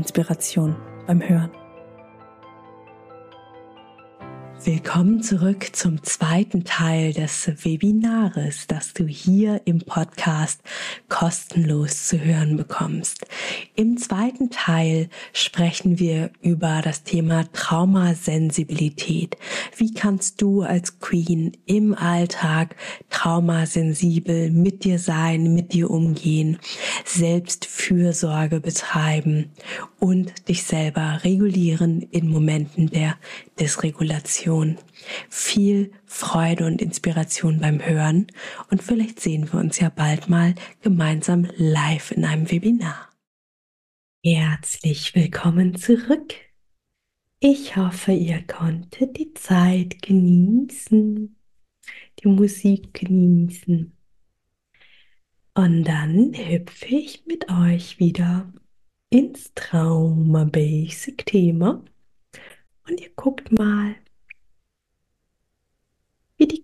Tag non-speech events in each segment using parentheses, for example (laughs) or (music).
Inspiration beim Hören. Willkommen zurück zum zweiten Teil des Webinars, das du hier im Podcast kostenlos zu hören bekommst. Im zweiten Teil sprechen wir über das Thema Traumasensibilität. Wie kannst du als Queen im Alltag traumasensibel mit dir sein, mit dir umgehen, selbst Fürsorge betreiben und dich selber regulieren in Momenten der Dysregulation. Viel Freude und Inspiration beim Hören und vielleicht sehen wir uns ja bald mal gemeinsam live in einem Webinar. Herzlich willkommen zurück. Ich hoffe, ihr konntet die Zeit genießen, die Musik genießen. Und dann hüpfe ich mit euch wieder ins Trauma-Basic-Thema und ihr guckt mal,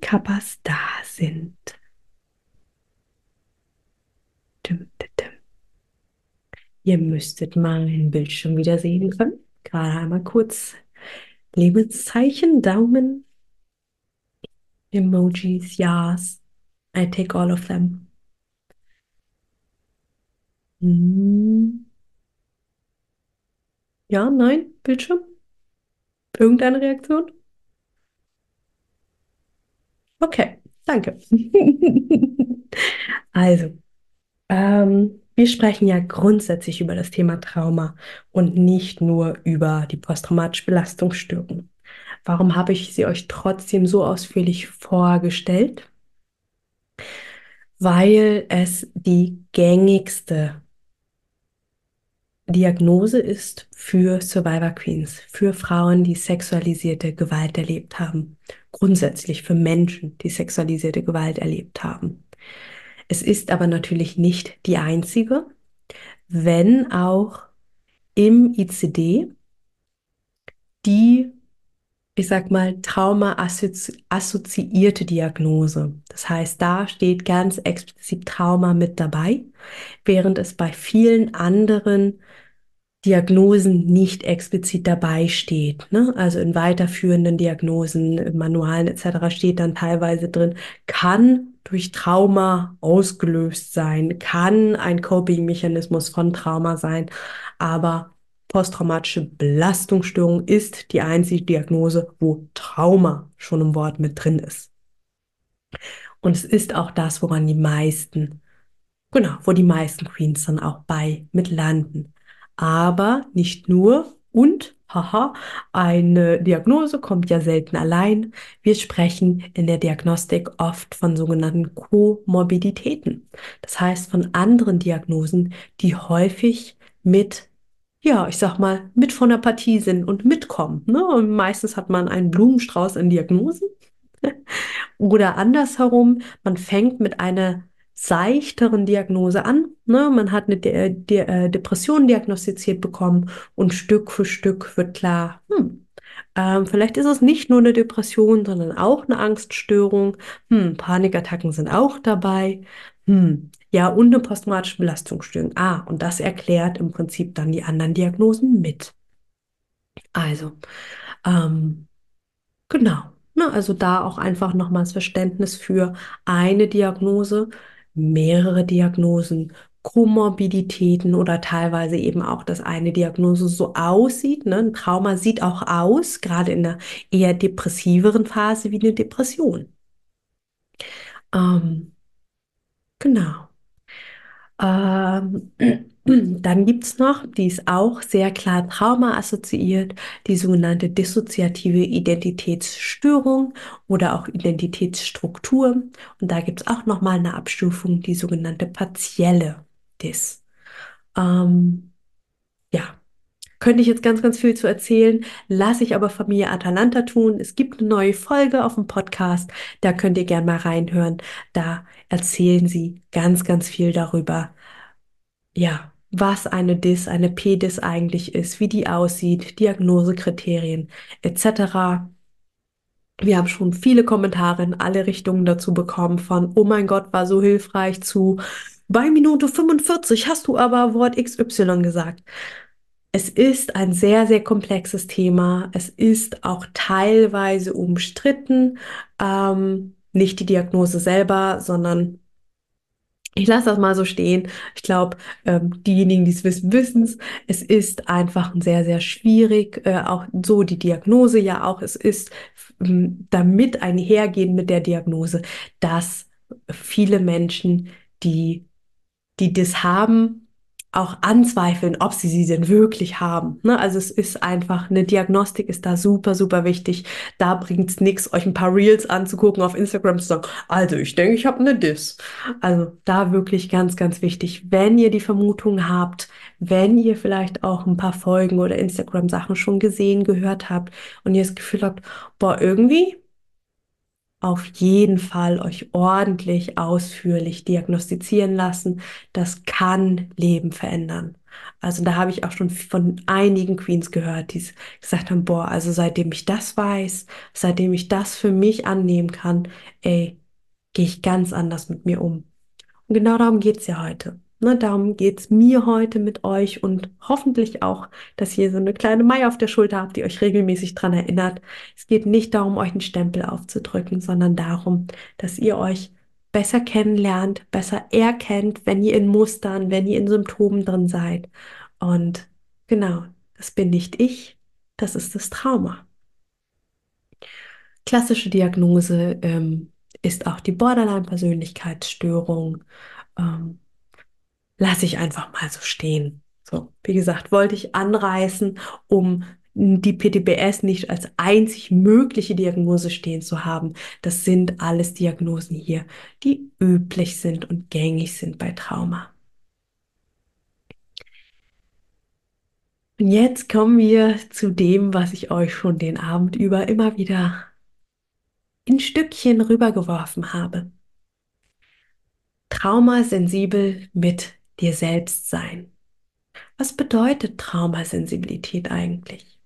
Kappas da sind. Ihr müsstet meinen Bildschirm wieder sehen können. Gerade einmal kurz Lebenszeichen, Daumen, Emojis, Yes. I take all of them. Hm. Ja, nein, Bildschirm? Irgendeine Reaktion? Okay, danke. (laughs) also, ähm, wir sprechen ja grundsätzlich über das Thema Trauma und nicht nur über die posttraumatische Belastungsstörung. Warum habe ich sie euch trotzdem so ausführlich vorgestellt? Weil es die gängigste Diagnose ist für Survivor Queens, für Frauen, die sexualisierte Gewalt erlebt haben. Grundsätzlich für Menschen, die sexualisierte Gewalt erlebt haben. Es ist aber natürlich nicht die einzige, wenn auch im ICD die, ich sag mal, trauma-assoziierte Diagnose. Das heißt, da steht ganz explizit Trauma mit dabei, während es bei vielen anderen Diagnosen nicht explizit dabei steht. Ne? Also in weiterführenden Diagnosen, Manualen etc. steht dann teilweise drin, kann durch Trauma ausgelöst sein, kann ein Coping-Mechanismus von Trauma sein, aber posttraumatische Belastungsstörung ist die einzige Diagnose, wo Trauma schon im Wort mit drin ist. Und es ist auch das, woran die meisten, genau, wo die meisten Queens dann auch bei mit landen aber nicht nur und Haha, eine Diagnose kommt ja selten allein. Wir sprechen in der Diagnostik oft von sogenannten Komorbiditäten. Das heißt von anderen Diagnosen, die häufig mit, ja, ich sag mal, mit von der Partie sind und mitkommen. Ne? Und meistens hat man einen Blumenstrauß an Diagnosen. (laughs) Oder andersherum, man fängt mit einer seichteren Diagnose an. Ne? Man hat eine De De äh, Depression diagnostiziert bekommen und Stück für Stück wird klar, hm, ähm, vielleicht ist es nicht nur eine Depression, sondern auch eine Angststörung. Hm, Panikattacken sind auch dabei. Hm, ja, und eine posttraumatische Belastungsstörung. Ah, und das erklärt im Prinzip dann die anderen Diagnosen mit. Also, ähm, genau. Ne, also da auch einfach nochmals Verständnis für eine Diagnose mehrere Diagnosen, Komorbiditäten oder teilweise eben auch, dass eine Diagnose so aussieht. Ne? Ein Trauma sieht auch aus, gerade in einer eher depressiveren Phase wie eine Depression. Ähm, genau. Ähm, (clears throat) dann gibt es noch, die ist auch sehr klar Trauma assoziiert, die sogenannte dissoziative Identitätsstörung oder auch Identitätsstruktur. Und da gibt es auch nochmal eine Abstufung, die sogenannte partielle Dis. Ähm, ja, könnte ich jetzt ganz, ganz viel zu erzählen, lasse ich aber Familie Atalanta tun. Es gibt eine neue Folge auf dem Podcast, da könnt ihr gerne mal reinhören. Da erzählen sie ganz, ganz viel darüber, ja, was eine DIS, eine PDIS eigentlich ist, wie die aussieht, Diagnosekriterien etc. Wir haben schon viele Kommentare in alle Richtungen dazu bekommen, von Oh mein Gott, war so hilfreich zu bei Minute 45 hast du aber Wort XY gesagt. Es ist ein sehr, sehr komplexes Thema. Es ist auch teilweise umstritten. Ähm, nicht die Diagnose selber, sondern ich lasse das mal so stehen. Ich glaube, ähm, diejenigen, die es wissen, wissen es. Es ist einfach sehr, sehr schwierig. Äh, auch so die Diagnose ja auch. Es ist ähm, damit einhergehen mit der Diagnose, dass viele Menschen, die, die das haben, auch anzweifeln, ob sie sie denn wirklich haben. Ne? Also es ist einfach, eine Diagnostik ist da super, super wichtig. Da bringt es nichts, euch ein paar Reels anzugucken auf Instagram zu sagen, also ich denke, ich habe eine Dis. Also da wirklich ganz, ganz wichtig, wenn ihr die Vermutung habt, wenn ihr vielleicht auch ein paar Folgen oder Instagram-Sachen schon gesehen, gehört habt und ihr das Gefühl habt, boah, irgendwie auf jeden Fall euch ordentlich, ausführlich diagnostizieren lassen. Das kann Leben verändern. Also da habe ich auch schon von einigen Queens gehört, die gesagt haben, boah, also seitdem ich das weiß, seitdem ich das für mich annehmen kann, ey, gehe ich ganz anders mit mir um. Und genau darum geht's ja heute. Ne, darum geht's mir heute mit euch und hoffentlich auch, dass ihr so eine kleine Mai auf der Schulter habt, die euch regelmäßig dran erinnert. Es geht nicht darum, euch einen Stempel aufzudrücken, sondern darum, dass ihr euch besser kennenlernt, besser erkennt, wenn ihr in Mustern, wenn ihr in Symptomen drin seid. Und genau, das bin nicht ich, das ist das Trauma. Klassische Diagnose ähm, ist auch die Borderline-Persönlichkeitsstörung. Ähm, lasse ich einfach mal so stehen. So, wie gesagt, wollte ich anreißen, um die PTBS nicht als einzig mögliche Diagnose stehen zu haben. Das sind alles Diagnosen hier, die üblich sind und gängig sind bei Trauma. Und jetzt kommen wir zu dem, was ich euch schon den Abend über immer wieder in Stückchen rübergeworfen habe. Traumasensibel mit dir selbst sein. Was bedeutet Traumasensibilität eigentlich?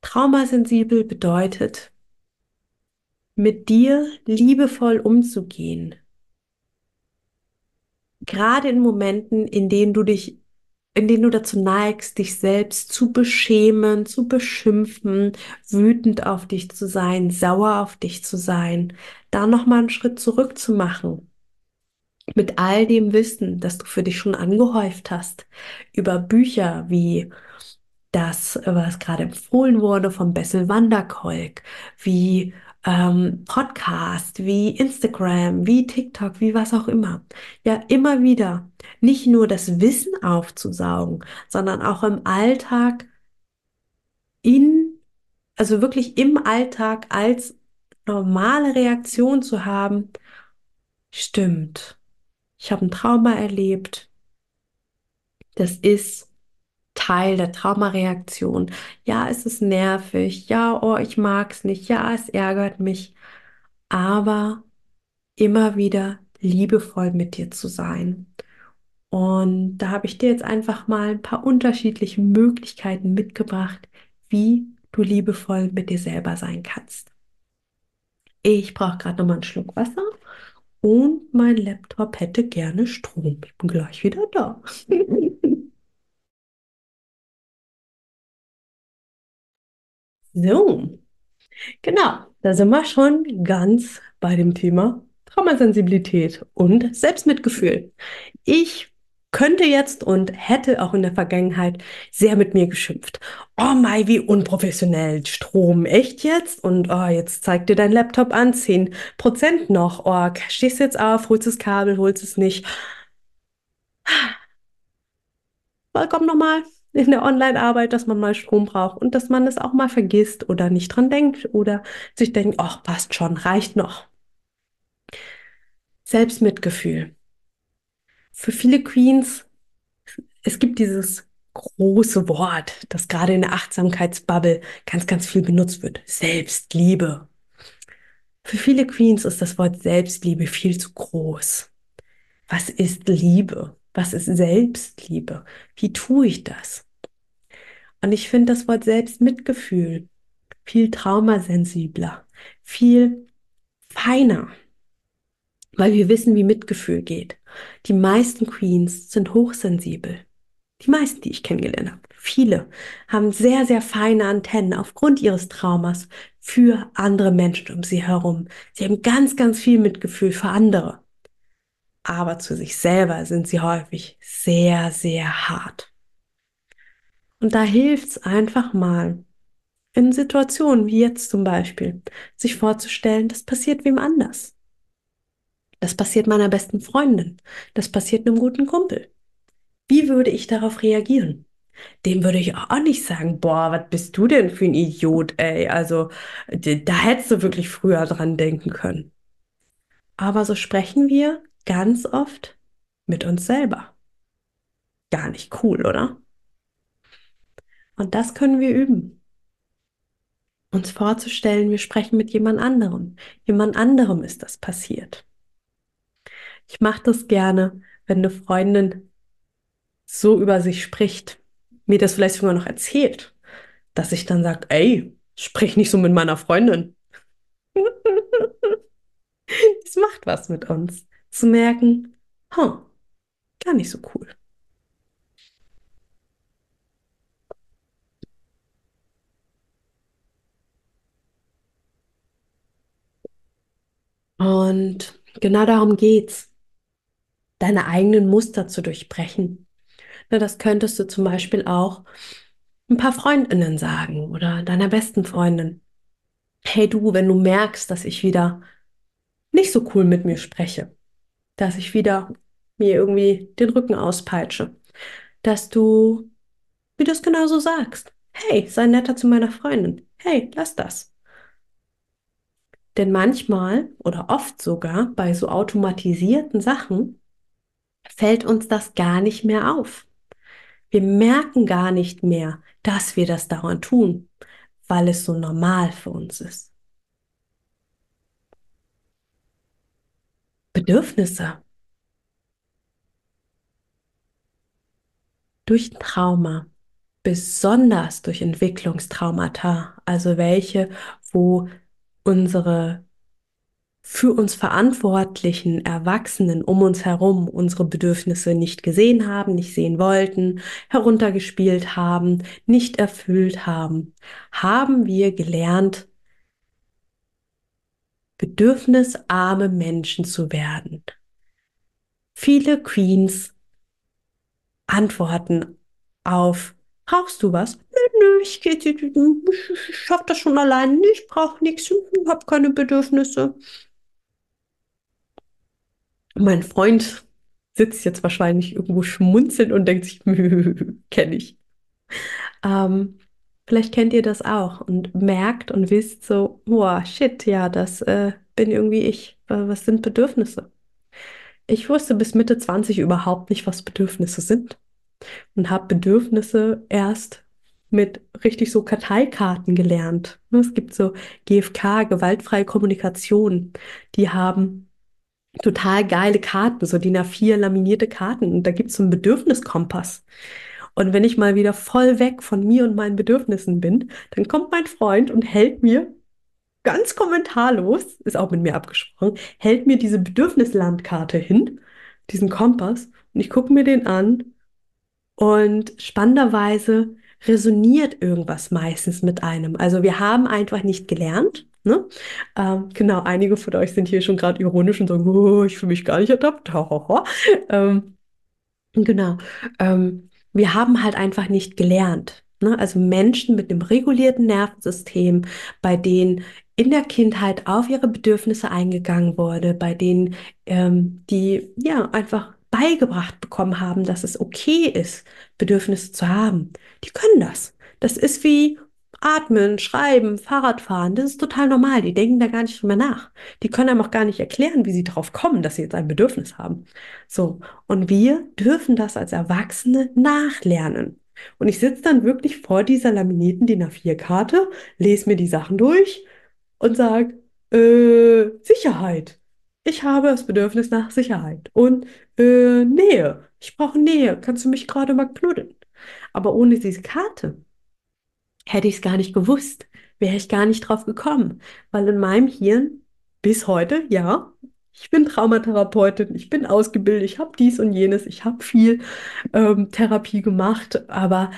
Traumasensibel bedeutet, mit dir liebevoll umzugehen. Gerade in Momenten, in denen du dich, in denen du dazu neigst, dich selbst zu beschämen, zu beschimpfen, wütend auf dich zu sein, sauer auf dich zu sein, da nochmal einen Schritt zurück zu machen mit all dem Wissen, das du für dich schon angehäuft hast, über Bücher wie das, was gerade empfohlen wurde von Bessel Wanderkolk, wie ähm, Podcast, wie Instagram, wie TikTok, wie was auch immer. Ja, immer wieder nicht nur das Wissen aufzusaugen, sondern auch im Alltag in, also wirklich im Alltag als normale Reaktion zu haben, stimmt ich habe ein Trauma erlebt. Das ist Teil der Traumareaktion. Ja, es ist nervig. Ja, oh, ich mag es nicht. Ja, es ärgert mich. Aber immer wieder liebevoll mit dir zu sein. Und da habe ich dir jetzt einfach mal ein paar unterschiedliche Möglichkeiten mitgebracht, wie du liebevoll mit dir selber sein kannst. Ich brauche gerade noch mal einen Schluck Wasser und mein Laptop hätte gerne Strom. Ich bin gleich wieder da. So, genau, da sind wir schon ganz bei dem Thema Traumasensibilität und Selbstmitgefühl. Ich könnte jetzt und hätte auch in der Vergangenheit sehr mit mir geschimpft. Oh Mai, wie unprofessionell. Strom, echt jetzt? Und oh, jetzt zeigt dir dein Laptop an, 10% noch. Oh, stehst jetzt auf, holst das Kabel, holst es nicht. Willkommen nochmal in der Online-Arbeit, dass man mal Strom braucht und dass man es auch mal vergisst oder nicht dran denkt oder sich denkt, ach, passt schon, reicht noch. Selbstmitgefühl für viele Queens, es gibt dieses große Wort, das gerade in der Achtsamkeitsbubble ganz, ganz viel benutzt wird. Selbstliebe. Für viele Queens ist das Wort Selbstliebe viel zu groß. Was ist Liebe? Was ist Selbstliebe? Wie tue ich das? Und ich finde das Wort Selbstmitgefühl viel traumasensibler, viel feiner, weil wir wissen, wie Mitgefühl geht. Die meisten Queens sind hochsensibel. Die meisten, die ich kennengelernt habe, viele, haben sehr, sehr feine Antennen aufgrund ihres Traumas für andere Menschen um sie herum. Sie haben ganz, ganz viel Mitgefühl für andere. Aber zu sich selber sind sie häufig sehr, sehr hart. Und da hilft es einfach mal, in Situationen wie jetzt zum Beispiel, sich vorzustellen, das passiert wem anders. Das passiert meiner besten Freundin. Das passiert einem guten Kumpel. Wie würde ich darauf reagieren? Dem würde ich auch nicht sagen, boah, was bist du denn für ein Idiot, ey? Also, da hättest du wirklich früher dran denken können. Aber so sprechen wir ganz oft mit uns selber. Gar nicht cool, oder? Und das können wir üben. Uns vorzustellen, wir sprechen mit jemand anderem. Jemand anderem ist das passiert. Ich mache das gerne, wenn eine Freundin so über sich spricht, mir das vielleicht sogar noch erzählt, dass ich dann sage, ey, sprich nicht so mit meiner Freundin. (laughs) das macht was mit uns. Zu merken, huh, gar nicht so cool. Und genau darum geht's, deine eigenen Muster zu durchbrechen. Na, das könntest du zum Beispiel auch ein paar Freundinnen sagen oder deiner besten Freundin. Hey du, wenn du merkst, dass ich wieder nicht so cool mit mir spreche, dass ich wieder mir irgendwie den Rücken auspeitsche, dass du wie du es genauso sagst. Hey, sei netter zu meiner Freundin. Hey, lass das. Denn manchmal oder oft sogar bei so automatisierten Sachen fällt uns das gar nicht mehr auf. Wir merken gar nicht mehr, dass wir das dauernd tun, weil es so normal für uns ist. Bedürfnisse. Durch Trauma, besonders durch Entwicklungstraumata, also welche, wo unsere für uns verantwortlichen Erwachsenen um uns herum unsere Bedürfnisse nicht gesehen haben, nicht sehen wollten, heruntergespielt haben, nicht erfüllt haben, haben wir gelernt, bedürfnisarme Menschen zu werden. Viele Queens antworten auf, brauchst du was? Ich, ich, ich, ich schaff das schon allein, ich brauche nichts, ich habe keine Bedürfnisse. Mein Freund sitzt jetzt wahrscheinlich irgendwo schmunzelnd und denkt sich, (laughs) kenne ich. Ähm, vielleicht kennt ihr das auch und merkt und wisst so, wow, shit, ja, das äh, bin irgendwie ich. Was sind Bedürfnisse? Ich wusste bis Mitte 20 überhaupt nicht, was Bedürfnisse sind und habe Bedürfnisse erst mit richtig so Karteikarten gelernt. Es gibt so GFK, gewaltfreie Kommunikation. Die haben total geile Karten, so DIN A4 laminierte Karten. Und da gibt es so einen Bedürfniskompass. Und wenn ich mal wieder voll weg von mir und meinen Bedürfnissen bin, dann kommt mein Freund und hält mir ganz kommentarlos, ist auch mit mir abgesprochen, hält mir diese Bedürfnislandkarte hin, diesen Kompass, und ich gucke mir den an und spannenderweise resoniert irgendwas meistens mit einem. Also wir haben einfach nicht gelernt. Ne? Ähm, genau, einige von euch sind hier schon gerade ironisch und sagen, oh, ich fühle mich gar nicht ertappt. (laughs) ähm, genau. Ähm, wir haben halt einfach nicht gelernt. Ne? Also Menschen mit einem regulierten Nervensystem, bei denen in der Kindheit auf ihre Bedürfnisse eingegangen wurde, bei denen ähm, die ja einfach beigebracht bekommen haben, dass es okay ist, Bedürfnisse zu haben, die können das. Das ist wie Atmen, Schreiben, Fahrradfahren, das ist total normal. Die denken da gar nicht drüber nach. Die können einem auch gar nicht erklären, wie sie darauf kommen, dass sie jetzt ein Bedürfnis haben. So. Und wir dürfen das als Erwachsene nachlernen. Und ich sitze dann wirklich vor dieser laminierten DIN A4-Karte, lese mir die Sachen durch und sage, äh, Sicherheit. Ich habe das Bedürfnis nach Sicherheit und äh, Nähe. Ich brauche Nähe. Kannst du mich gerade mal knuddeln? Aber ohne diese Karte hätte ich es gar nicht gewusst, wäre ich gar nicht drauf gekommen, weil in meinem Hirn bis heute, ja, ich bin Traumatherapeutin, ich bin ausgebildet, ich habe dies und jenes, ich habe viel ähm, Therapie gemacht, aber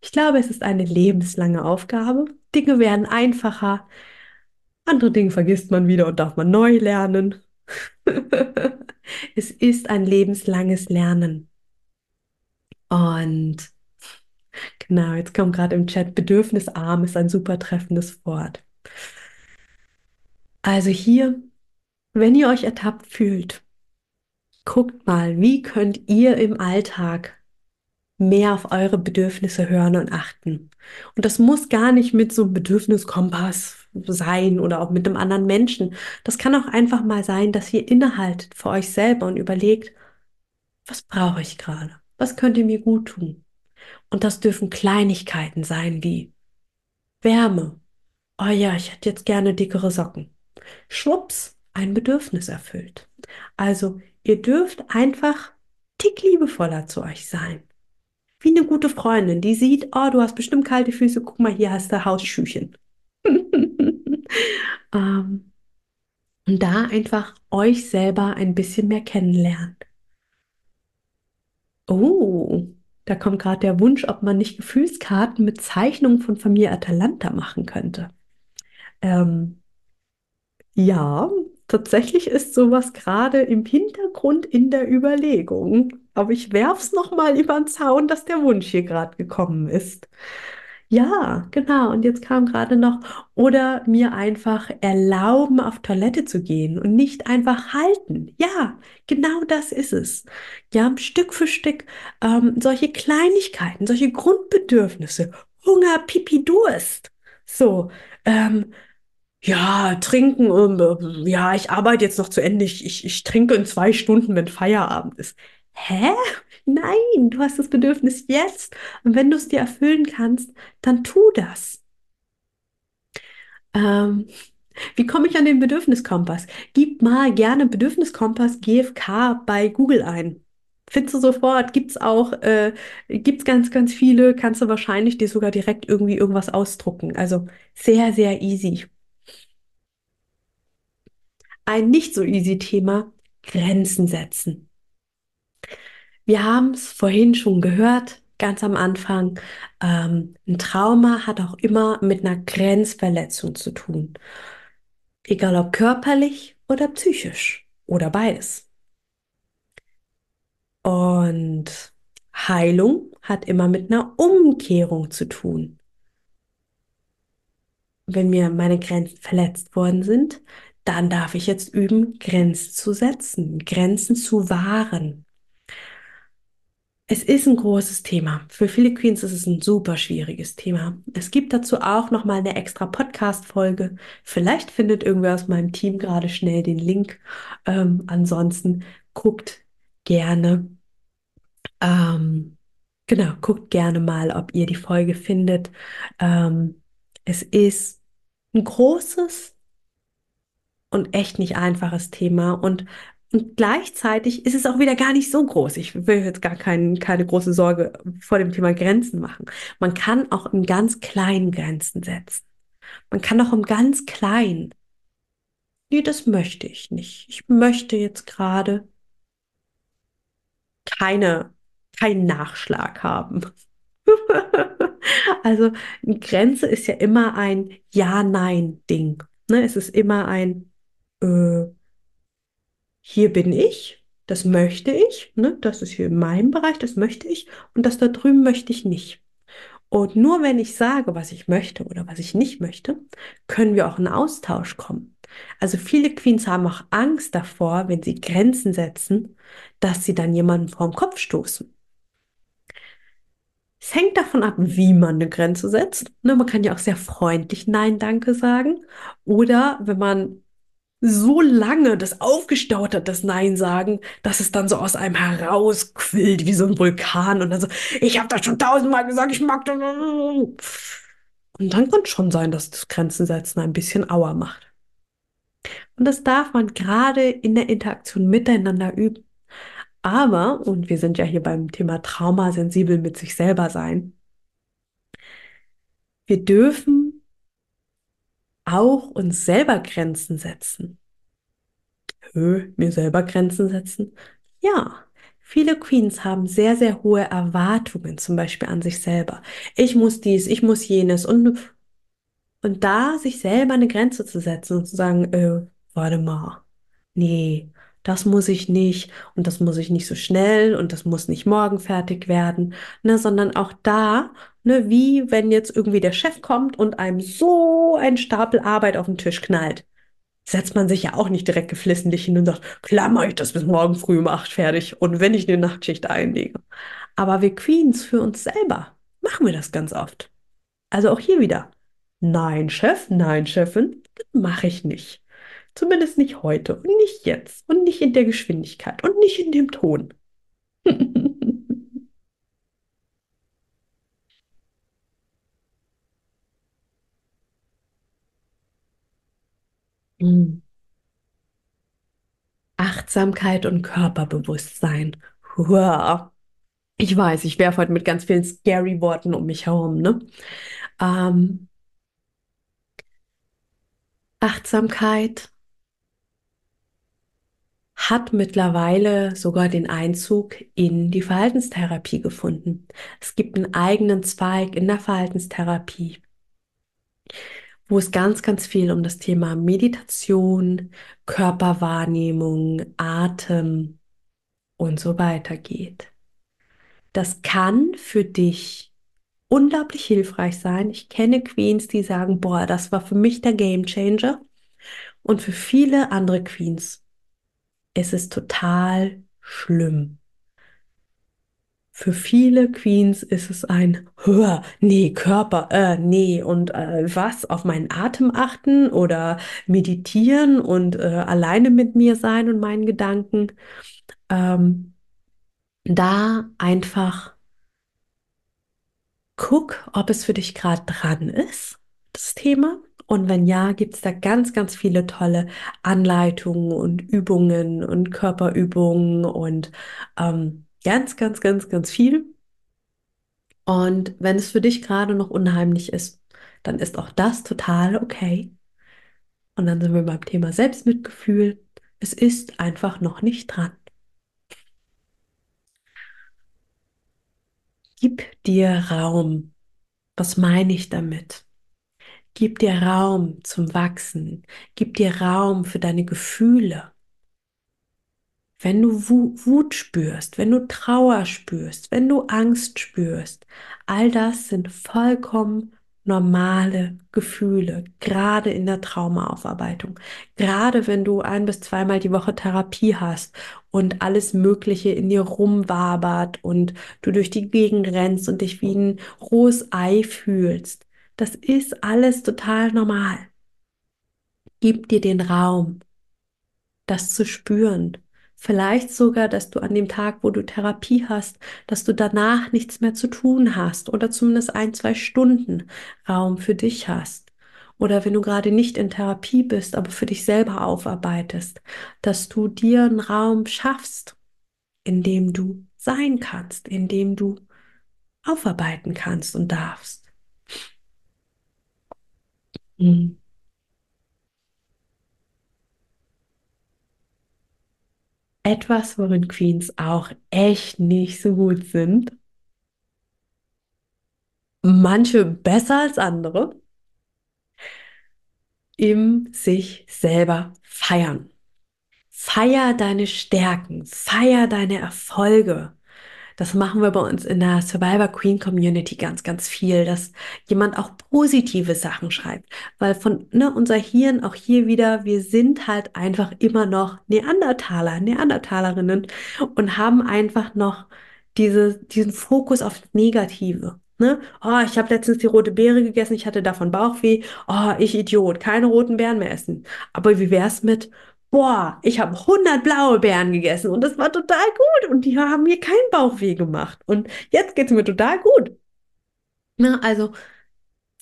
ich glaube, es ist eine lebenslange Aufgabe. Dinge werden einfacher, andere Dinge vergisst man wieder und darf man neu lernen. (laughs) es ist ein lebenslanges Lernen. Und genau, jetzt kommt gerade im Chat, bedürfnisarm ist ein super treffendes Wort. Also hier, wenn ihr euch ertappt fühlt, guckt mal, wie könnt ihr im Alltag mehr auf eure Bedürfnisse hören und achten. Und das muss gar nicht mit so einem Bedürfniskompass sein oder auch mit einem anderen Menschen. Das kann auch einfach mal sein, dass ihr innehaltet für euch selber und überlegt, was brauche ich gerade? Was könnte mir gut tun? Und das dürfen Kleinigkeiten sein wie Wärme. Oh ja, ich hätte jetzt gerne dickere Socken. Schwupps, ein Bedürfnis erfüllt. Also ihr dürft einfach tick liebevoller zu euch sein. Wie eine gute Freundin, die sieht, oh, du hast bestimmt kalte Füße, guck mal, hier hast du Hausschüchen. (laughs) (laughs) ähm, und da einfach euch selber ein bisschen mehr kennenlernen. Oh, da kommt gerade der Wunsch, ob man nicht Gefühlskarten mit Zeichnungen von Familie Atalanta machen könnte. Ähm, ja, tatsächlich ist sowas gerade im Hintergrund in der Überlegung. Aber ich werf's noch mal über den Zaun, dass der Wunsch hier gerade gekommen ist. Ja, genau. Und jetzt kam gerade noch, oder mir einfach erlauben, auf Toilette zu gehen und nicht einfach halten. Ja, genau das ist es. Ja, Stück für Stück ähm, solche Kleinigkeiten, solche Grundbedürfnisse, Hunger, Pipi, Durst. So, ähm, ja, trinken, ähm, ja, ich arbeite jetzt noch zu Ende. Ich, ich, ich trinke in zwei Stunden, wenn Feierabend ist. Hä? Nein, du hast das Bedürfnis jetzt. Und wenn du es dir erfüllen kannst, dann tu das. Ähm, wie komme ich an den Bedürfniskompass? Gib mal gerne Bedürfniskompass GFK bei Google ein. Findest du sofort, gibt es auch, äh, gibt es ganz, ganz viele, kannst du wahrscheinlich dir sogar direkt irgendwie irgendwas ausdrucken. Also sehr, sehr easy. Ein nicht so easy Thema, Grenzen setzen. Wir haben es vorhin schon gehört, ganz am Anfang. Ähm, ein Trauma hat auch immer mit einer Grenzverletzung zu tun. Egal ob körperlich oder psychisch oder beides. Und Heilung hat immer mit einer Umkehrung zu tun. Wenn mir meine Grenzen verletzt worden sind, dann darf ich jetzt üben, Grenzen zu setzen, Grenzen zu wahren. Es ist ein großes Thema. Für viele Queens ist es ein super schwieriges Thema. Es gibt dazu auch noch mal eine extra Podcast-Folge. Vielleicht findet irgendwer aus meinem Team gerade schnell den Link. Ähm, ansonsten guckt gerne, ähm, genau, guckt gerne mal, ob ihr die Folge findet. Ähm, es ist ein großes und echt nicht einfaches Thema und und gleichzeitig ist es auch wieder gar nicht so groß. Ich will jetzt gar kein, keine große Sorge vor dem Thema Grenzen machen. Man kann auch im ganz kleinen Grenzen setzen. Man kann auch im ganz kleinen. Nee, das möchte ich nicht. Ich möchte jetzt gerade keine, keinen Nachschlag haben. (laughs) also eine Grenze ist ja immer ein Ja-Nein-Ding. Ne? Es ist immer ein äh, hier bin ich, das möchte ich, ne? das ist hier in meinem Bereich, das möchte ich und das da drüben möchte ich nicht. Und nur wenn ich sage, was ich möchte oder was ich nicht möchte, können wir auch in Austausch kommen. Also viele Queens haben auch Angst davor, wenn sie Grenzen setzen, dass sie dann jemanden vorm Kopf stoßen. Es hängt davon ab, wie man eine Grenze setzt. Ne, man kann ja auch sehr freundlich Nein, danke sagen. Oder wenn man so lange das aufgestaut hat, das Nein sagen, dass es dann so aus einem herausquillt wie so ein Vulkan und dann so, ich habe das schon tausendmal gesagt, ich mag das. Und dann kann es schon sein, dass das Grenzen setzen ein bisschen Auer macht. Und das darf man gerade in der Interaktion miteinander üben. Aber, und wir sind ja hier beim Thema Trauma sensibel mit sich selber sein, wir dürfen auch uns selber Grenzen setzen. Hö, mir selber Grenzen setzen? Ja, viele Queens haben sehr, sehr hohe Erwartungen, zum Beispiel an sich selber. Ich muss dies, ich muss jenes und, und da sich selber eine Grenze zu setzen und zu sagen, äh, warte mal, nee, das muss ich nicht und das muss ich nicht so schnell und das muss nicht morgen fertig werden, ne, sondern auch da, ne, wie wenn jetzt irgendwie der Chef kommt und einem so ein Stapel Arbeit auf den Tisch knallt setzt man sich ja auch nicht direkt geflissentlich hin und sagt, klar mache ich das bis morgen früh um acht fertig und wenn ich eine Nachtschicht einlege. Aber wir Queens für uns selber machen wir das ganz oft. Also auch hier wieder. Nein, Chef, nein, Chefin, mache ich nicht. Zumindest nicht heute und nicht jetzt und nicht in der Geschwindigkeit und nicht in dem Ton. (laughs) Achtsamkeit und Körperbewusstsein. Hurra. Ich weiß, ich werfe heute mit ganz vielen scary Worten um mich herum, ne? Ähm, Achtsamkeit hat mittlerweile sogar den Einzug in die Verhaltenstherapie gefunden. Es gibt einen eigenen Zweig in der Verhaltenstherapie, wo es ganz, ganz viel um das Thema Meditation, Körperwahrnehmung, Atem und so weiter geht. Das kann für dich unglaublich hilfreich sein. Ich kenne Queens, die sagen, boah, das war für mich der Game Changer. Und für viele andere Queens ist es total schlimm. Für viele Queens ist es ein, hör, nee, Körper, äh, nee, und äh, was, auf meinen Atem achten oder meditieren und äh, alleine mit mir sein und meinen Gedanken. Ähm, da einfach guck, ob es für dich gerade dran ist, das Thema. Und wenn ja, gibt es da ganz, ganz viele tolle Anleitungen und Übungen und Körperübungen und ähm, ganz, ganz, ganz, ganz viel. Und wenn es für dich gerade noch unheimlich ist, dann ist auch das total okay. Und dann sind wir beim Thema Selbstmitgefühl. Es ist einfach noch nicht dran. Gib dir Raum. Was meine ich damit? Gib dir Raum zum Wachsen. Gib dir Raum für deine Gefühle. Wenn du Wut spürst, wenn du Trauer spürst, wenn du Angst spürst, all das sind vollkommen normale Gefühle, gerade in der Traumaaufarbeitung. Gerade wenn du ein bis zweimal die Woche Therapie hast und alles Mögliche in dir rumwabert und du durch die Gegend rennst und dich wie ein rohes Ei fühlst. Das ist alles total normal. Gib dir den Raum, das zu spüren Vielleicht sogar, dass du an dem Tag, wo du Therapie hast, dass du danach nichts mehr zu tun hast oder zumindest ein, zwei Stunden Raum für dich hast. Oder wenn du gerade nicht in Therapie bist, aber für dich selber aufarbeitest, dass du dir einen Raum schaffst, in dem du sein kannst, in dem du aufarbeiten kannst und darfst. Mhm. Etwas, worin Queens auch echt nicht so gut sind. Manche besser als andere. Im sich selber feiern. Feier deine Stärken, feier deine Erfolge. Das machen wir bei uns in der Survivor Queen Community ganz, ganz viel, dass jemand auch positive Sachen schreibt. Weil von ne, unser Hirn auch hier wieder, wir sind halt einfach immer noch Neandertaler, Neandertalerinnen und haben einfach noch diese, diesen Fokus auf Negative. Ne? Oh, ich habe letztens die rote Beere gegessen, ich hatte davon Bauchweh. Oh, ich Idiot, keine roten Beeren mehr essen. Aber wie wär's mit, boah, ich habe 100 blaue Beeren gegessen und das war total gut und die haben mir keinen Bauchweh gemacht und jetzt geht's mir total gut. Ne? Also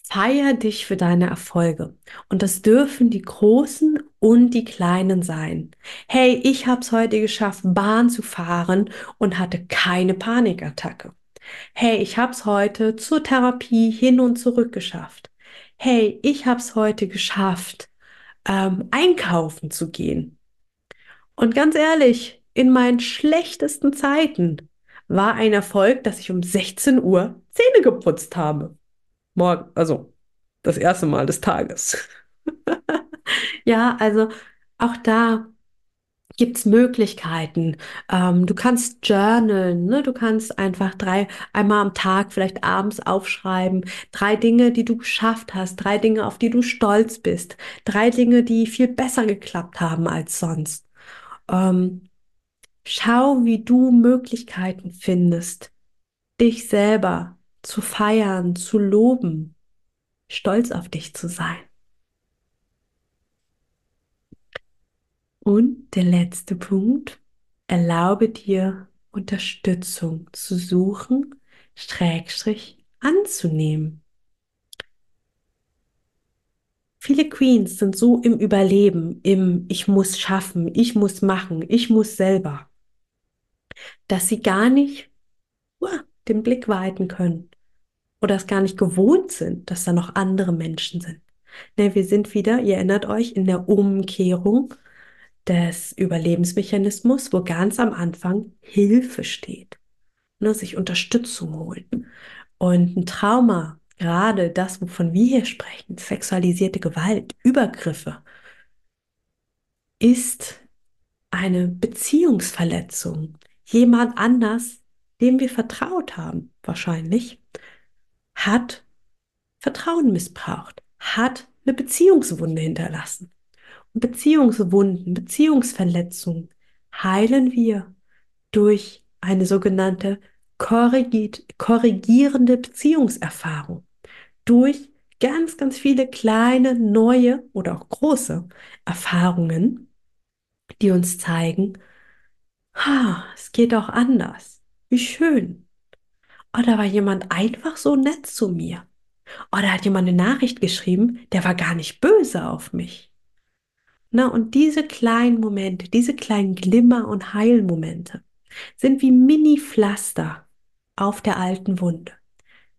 feier dich für deine Erfolge und das dürfen die großen und die kleinen sein. Hey, ich habe es heute geschafft, Bahn zu fahren und hatte keine Panikattacke. Hey, ich habe es heute zur Therapie hin und zurück geschafft. Hey, ich habe es heute geschafft, ähm, einkaufen zu gehen. Und ganz ehrlich, in meinen schlechtesten Zeiten war ein Erfolg, dass ich um 16 Uhr Zähne geputzt habe. Morgen, also das erste Mal des Tages. (laughs) ja, also auch da gibt es Möglichkeiten. Ähm, du kannst journalen, ne? Du kannst einfach drei, einmal am Tag, vielleicht abends aufschreiben, drei Dinge, die du geschafft hast, drei Dinge, auf die du stolz bist, drei Dinge, die viel besser geklappt haben als sonst. Ähm, schau, wie du Möglichkeiten findest, dich selber zu feiern, zu loben, stolz auf dich zu sein. Und der letzte Punkt, erlaube dir Unterstützung zu suchen, Schrägstrich anzunehmen. Viele Queens sind so im Überleben, im Ich muss schaffen, ich muss machen, ich muss selber, dass sie gar nicht uh, den Blick weiten können oder es gar nicht gewohnt sind, dass da noch andere Menschen sind. Ne, wir sind wieder, ihr erinnert euch, in der Umkehrung des Überlebensmechanismus, wo ganz am Anfang Hilfe steht, ne, sich Unterstützung holen. Und ein Trauma, gerade das, wovon wir hier sprechen, sexualisierte Gewalt, Übergriffe, ist eine Beziehungsverletzung. Jemand anders, dem wir vertraut haben, wahrscheinlich, hat Vertrauen missbraucht, hat eine Beziehungswunde hinterlassen. Beziehungswunden, Beziehungsverletzungen heilen wir durch eine sogenannte korrigierende Beziehungserfahrung. Durch ganz, ganz viele kleine, neue oder auch große Erfahrungen, die uns zeigen, ha, es geht auch anders. Wie schön. Oder war jemand einfach so nett zu mir. Oder hat jemand eine Nachricht geschrieben, der war gar nicht böse auf mich. Na, und diese kleinen Momente, diese kleinen Glimmer- und Heilmomente sind wie Mini-Pflaster auf der alten Wunde,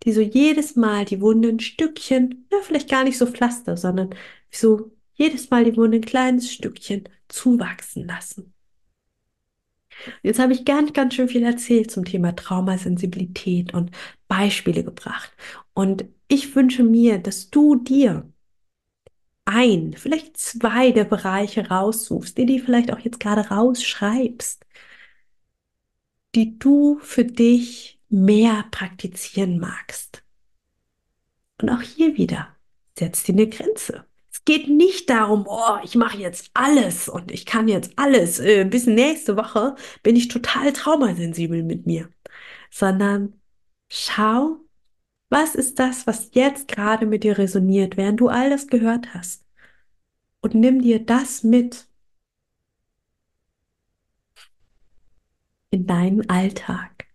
die so jedes Mal die Wunde ein Stückchen, na, vielleicht gar nicht so Pflaster, sondern so jedes Mal die Wunde ein kleines Stückchen zuwachsen lassen. Jetzt habe ich ganz, ganz schön viel erzählt zum Thema Traumasensibilität und Beispiele gebracht. Und ich wünsche mir, dass du dir ein, vielleicht zwei der Bereiche raussuchst, die die vielleicht auch jetzt gerade rausschreibst, die du für dich mehr praktizieren magst. Und auch hier wieder, setz dir eine Grenze. Es geht nicht darum, oh, ich mache jetzt alles und ich kann jetzt alles. Äh, bis nächste Woche bin ich total traumasensibel mit mir. Sondern schau, was ist das, was jetzt gerade mit dir resoniert, während du all das gehört hast? Und nimm dir das mit in deinen Alltag.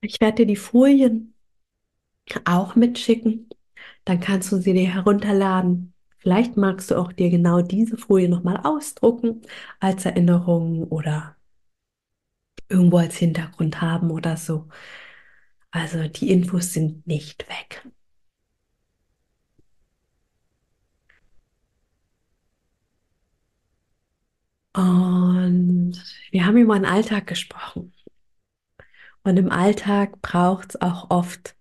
Ich werde dir die Folien auch mitschicken. Dann kannst du sie dir herunterladen Vielleicht magst du auch dir genau diese Folie nochmal ausdrucken als Erinnerung oder irgendwo als Hintergrund haben oder so. Also die Infos sind nicht weg. Und wir haben über den Alltag gesprochen. Und im Alltag braucht es auch oft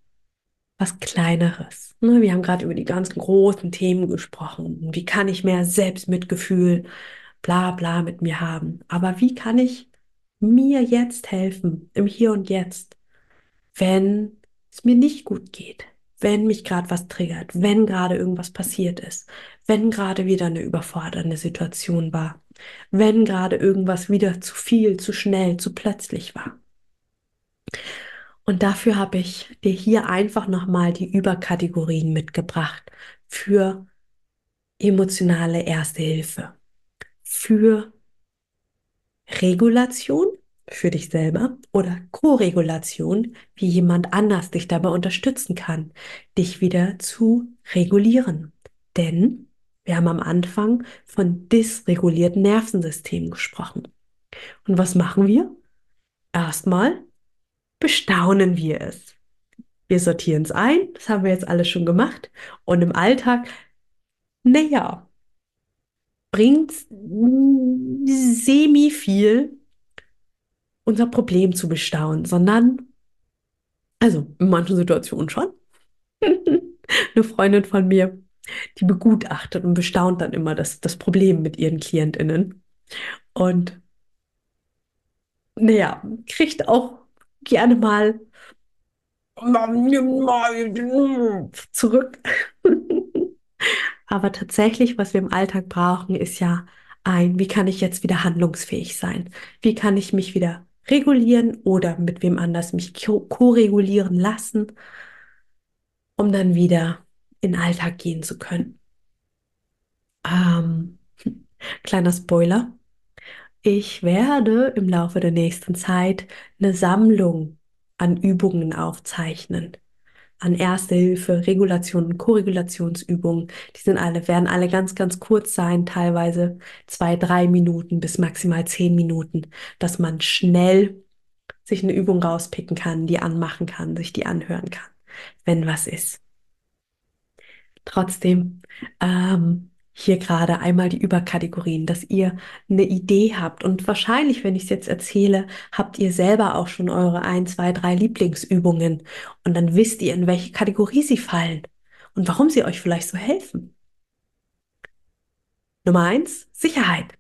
was Kleineres. Ne, wir haben gerade über die ganzen großen Themen gesprochen. Wie kann ich mehr Selbstmitgefühl, bla bla mit mir haben? Aber wie kann ich mir jetzt helfen, im Hier und Jetzt, wenn es mir nicht gut geht, wenn mich gerade was triggert, wenn gerade irgendwas passiert ist, wenn gerade wieder eine überfordernde Situation war, wenn gerade irgendwas wieder zu viel, zu schnell, zu plötzlich war. Und dafür habe ich dir hier einfach nochmal die Überkategorien mitgebracht für emotionale Erste Hilfe, für Regulation für dich selber oder Co-Regulation, wie jemand anders dich dabei unterstützen kann, dich wieder zu regulieren. Denn wir haben am Anfang von dysregulierten Nervensystemen gesprochen. Und was machen wir? Erstmal bestaunen wir es. Wir sortieren es ein, das haben wir jetzt alles schon gemacht. Und im Alltag, naja, bringt semi viel unser Problem zu bestaunen, sondern, also in manchen Situationen schon. (laughs) Eine Freundin von mir, die begutachtet und bestaunt dann immer das, das Problem mit ihren KlientInnen. Und naja, kriegt auch gerne mal zurück. Aber tatsächlich, was wir im Alltag brauchen, ist ja ein, wie kann ich jetzt wieder handlungsfähig sein? Wie kann ich mich wieder regulieren oder mit wem anders mich ko-regulieren lassen, um dann wieder in den Alltag gehen zu können. Ähm, (laughs) kleiner Spoiler. Ich werde im Laufe der nächsten Zeit eine Sammlung an Übungen aufzeichnen. An Erste Hilfe, Regulation und Korregulationsübungen. Die sind alle, werden alle ganz, ganz kurz sein, teilweise zwei, drei Minuten bis maximal zehn Minuten, dass man schnell sich eine Übung rauspicken kann, die anmachen kann, sich die anhören kann, wenn was ist. Trotzdem, ähm, hier gerade einmal die Überkategorien, dass ihr eine Idee habt. Und wahrscheinlich, wenn ich es jetzt erzähle, habt ihr selber auch schon eure ein, zwei, drei Lieblingsübungen. Und dann wisst ihr, in welche Kategorie sie fallen und warum sie euch vielleicht so helfen. Nummer eins, Sicherheit.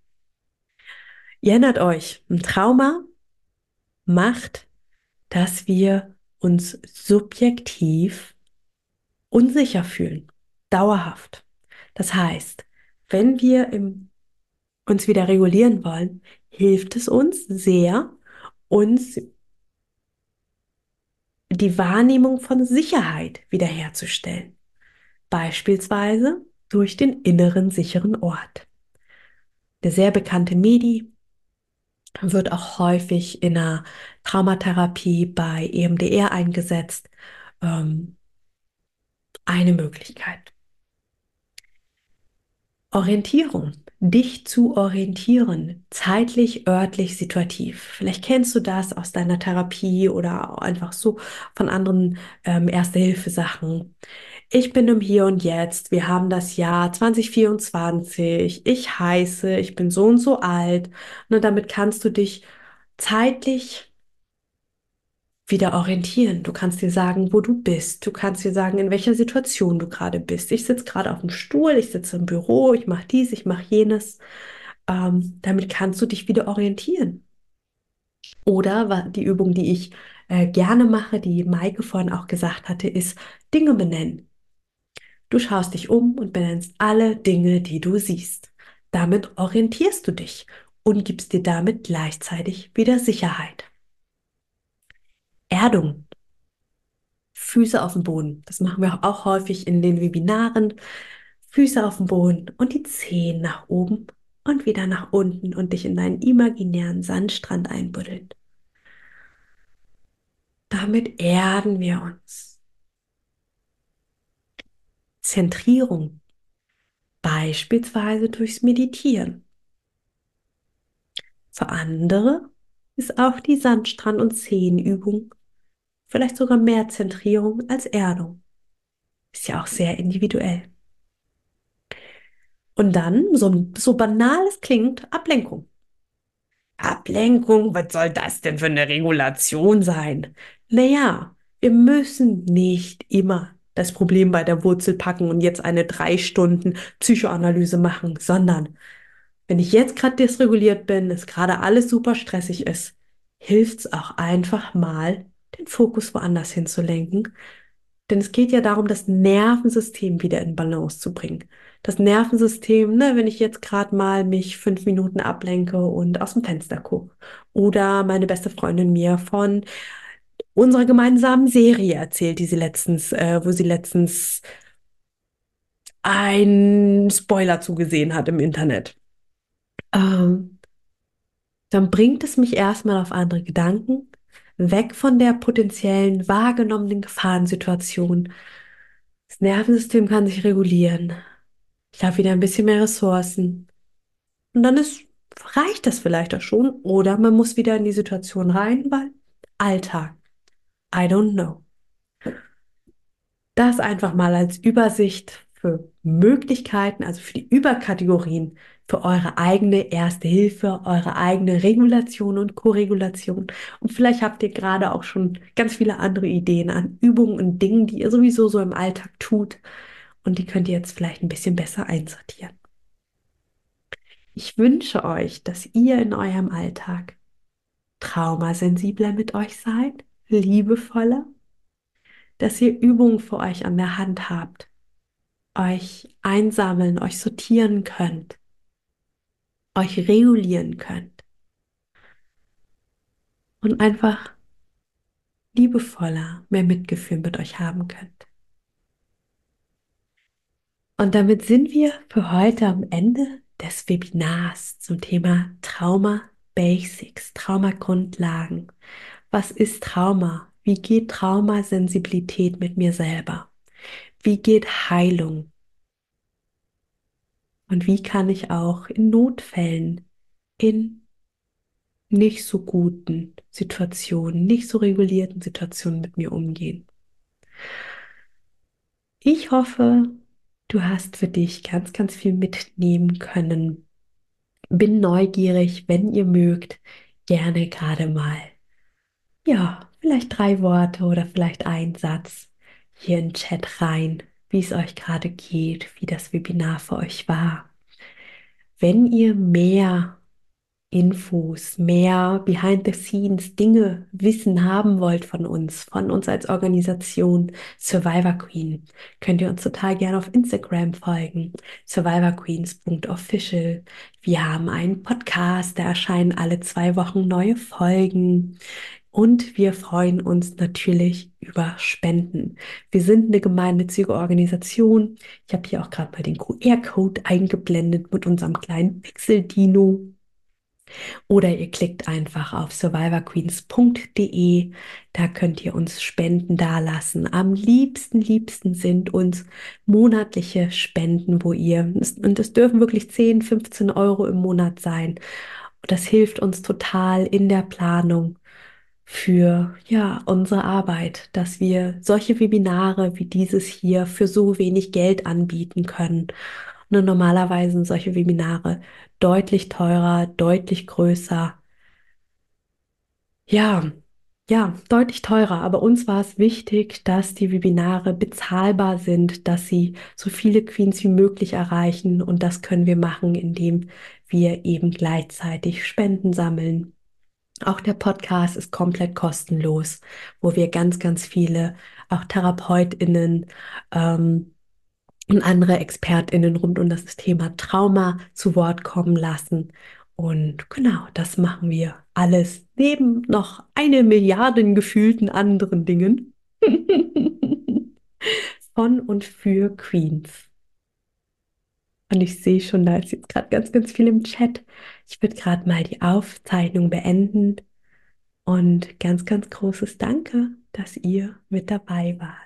Ihr erinnert euch, ein Trauma macht, dass wir uns subjektiv unsicher fühlen, dauerhaft. Das heißt, wenn wir im, uns wieder regulieren wollen, hilft es uns sehr, uns die Wahrnehmung von Sicherheit wiederherzustellen. Beispielsweise durch den inneren sicheren Ort. Der sehr bekannte Medi wird auch häufig in der Traumatherapie bei EMDR eingesetzt. Ähm, eine Möglichkeit. Orientierung. Dich zu orientieren, zeitlich, örtlich, situativ. Vielleicht kennst du das aus deiner Therapie oder einfach so von anderen ähm, Erste-Hilfe-Sachen. Ich bin im Hier und Jetzt. Wir haben das Jahr 2024. Ich heiße, ich bin so und so alt. Und damit kannst du dich zeitlich wieder orientieren. Du kannst dir sagen, wo du bist. Du kannst dir sagen, in welcher Situation du gerade bist. Ich sitze gerade auf dem Stuhl, ich sitze im Büro, ich mache dies, ich mache jenes. Ähm, damit kannst du dich wieder orientieren. Oder die Übung, die ich äh, gerne mache, die Maike vorhin auch gesagt hatte, ist Dinge benennen. Du schaust dich um und benennst alle Dinge, die du siehst. Damit orientierst du dich und gibst dir damit gleichzeitig wieder Sicherheit. Erdung. Füße auf dem Boden. Das machen wir auch häufig in den Webinaren. Füße auf dem Boden und die Zehen nach oben und wieder nach unten und dich in deinen imaginären Sandstrand einbuddeln. Damit erden wir uns. Zentrierung, beispielsweise durchs Meditieren. Für andere ist auch die Sandstrand- und Zehenübung vielleicht sogar mehr Zentrierung als Erdung. Ist ja auch sehr individuell. Und dann, so, so banal es klingt, Ablenkung. Ablenkung, was soll das denn für eine Regulation sein? Naja, wir müssen nicht immer das Problem bei der Wurzel packen und jetzt eine drei Stunden Psychoanalyse machen, sondern wenn ich jetzt gerade dysreguliert bin, es gerade alles super stressig ist, hilft es auch einfach mal, den Fokus woanders hinzulenken Denn es geht ja darum, das Nervensystem wieder in Balance zu bringen. Das Nervensystem, ne, wenn ich jetzt gerade mal mich fünf Minuten ablenke und aus dem Fenster gucke. Oder meine beste Freundin mir von unserer gemeinsamen Serie erzählt, die sie letztens, äh, wo sie letztens einen Spoiler zugesehen hat im Internet. Ähm, dann bringt es mich erstmal auf andere Gedanken, weg von der potenziellen wahrgenommenen Gefahrensituation. Das Nervensystem kann sich regulieren. Ich habe wieder ein bisschen mehr Ressourcen. Und dann ist, reicht das vielleicht auch schon. Oder man muss wieder in die Situation rein, weil Alltag. I don't know. Das einfach mal als Übersicht für Möglichkeiten, also für die Überkategorien, für eure eigene Erste Hilfe, eure eigene Regulation und Koregulation. Und vielleicht habt ihr gerade auch schon ganz viele andere Ideen an Übungen und Dingen, die ihr sowieso so im Alltag tut. Und die könnt ihr jetzt vielleicht ein bisschen besser einsortieren. Ich wünsche euch, dass ihr in eurem Alltag traumasensibler mit euch seid, liebevoller, dass ihr Übungen für euch an der Hand habt, euch einsammeln, euch sortieren könnt, euch regulieren könnt und einfach liebevoller, mehr Mitgefühl mit euch haben könnt. Und damit sind wir für heute am Ende des Webinars zum Thema Trauma Basics, Trauma Grundlagen. Was ist Trauma? Wie geht Traumasensibilität mit mir selber? Wie geht Heilung? Und wie kann ich auch in Notfällen, in nicht so guten Situationen, nicht so regulierten Situationen mit mir umgehen? Ich hoffe, du hast für dich ganz, ganz viel mitnehmen können. Bin neugierig, wenn ihr mögt, gerne gerade mal. Ja, vielleicht drei Worte oder vielleicht ein Satz hier in den Chat rein, wie es euch gerade geht, wie das Webinar für euch war. Wenn ihr mehr Infos, mehr Behind the Scenes Dinge wissen haben wollt von uns, von uns als Organisation Survivor Queen, könnt ihr uns total gerne auf Instagram folgen, survivorqueens.official. Wir haben einen Podcast, da erscheinen alle zwei Wochen neue Folgen. Und wir freuen uns natürlich über Spenden. Wir sind eine gemeinnützige Organisation. Ich habe hier auch gerade mal den QR-Code eingeblendet mit unserem kleinen Pixel-Dino. Oder ihr klickt einfach auf survivorqueens.de. Da könnt ihr uns Spenden dalassen. Am liebsten, liebsten sind uns monatliche Spenden, wo ihr, und es dürfen wirklich 10, 15 Euro im Monat sein. Das hilft uns total in der Planung für ja unsere Arbeit, dass wir solche Webinare wie dieses hier für so wenig Geld anbieten können. Und normalerweise sind solche Webinare deutlich teurer, deutlich größer. Ja, ja, deutlich teurer. Aber uns war es wichtig, dass die Webinare bezahlbar sind, dass sie so viele Queens wie möglich erreichen. Und das können wir machen, indem wir eben gleichzeitig Spenden sammeln auch der Podcast ist komplett kostenlos, wo wir ganz, ganz viele, auch TherapeutInnen ähm, und andere ExpertInnen rund um das Thema Trauma zu Wort kommen lassen. Und genau, das machen wir alles neben noch eine Milliarden gefühlten anderen Dingen (laughs) von und für Queens. Und ich sehe schon, da ist jetzt gerade ganz, ganz viel im Chat. Ich würde gerade mal die Aufzeichnung beenden und ganz, ganz großes Danke, dass ihr mit dabei wart.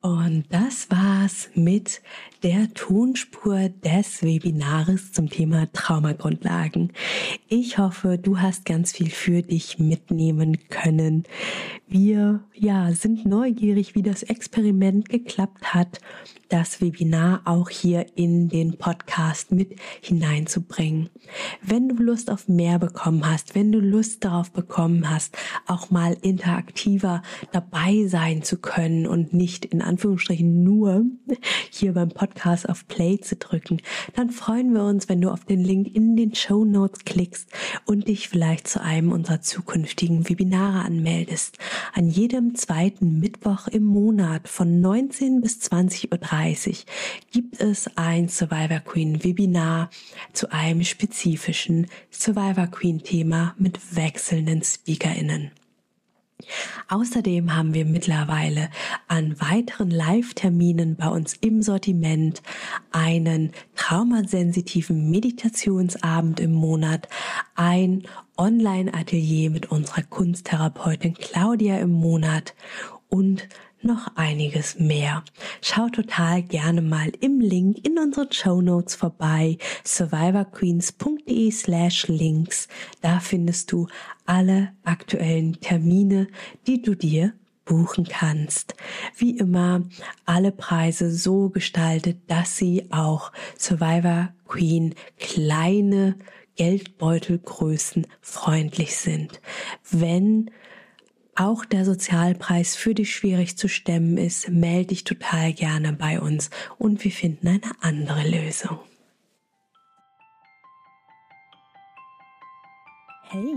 Und das war's mit der Tonspur des Webinars zum Thema Traumagrundlagen. Ich hoffe, du hast ganz viel für dich mitnehmen können. Wir, ja, sind neugierig, wie das Experiment geklappt hat, das Webinar auch hier in den Podcast mit hineinzubringen. Wenn du Lust auf mehr bekommen hast, wenn du Lust darauf bekommen hast, auch mal interaktiver dabei sein zu können und nicht in Anführungsstrichen nur hier beim Podcast auf Play zu drücken, dann freuen wir uns, wenn du auf den Link in den Show Notes klickst und dich vielleicht zu einem unserer zukünftigen Webinare anmeldest. An jedem zweiten Mittwoch im Monat von 19 bis 20.30 Uhr gibt es ein Survivor Queen Webinar zu einem spezifischen Survivor Queen Thema mit wechselnden SpeakerInnen. Außerdem haben wir mittlerweile an weiteren Live-Terminen bei uns im Sortiment einen traumasensitiven Meditationsabend im Monat, ein Online-Atelier mit unserer Kunsttherapeutin Claudia im Monat und noch einiges mehr. Schau total gerne mal im Link in unseren Show Notes vorbei, survivorqueens.de slash links. Da findest du alle aktuellen Termine, die du dir buchen kannst. Wie immer, alle Preise so gestaltet, dass sie auch Survivor Queen kleine Geldbeutelgrößen freundlich sind. Wenn auch der Sozialpreis für dich schwierig zu stemmen ist, melde dich total gerne bei uns und wir finden eine andere Lösung. Hey,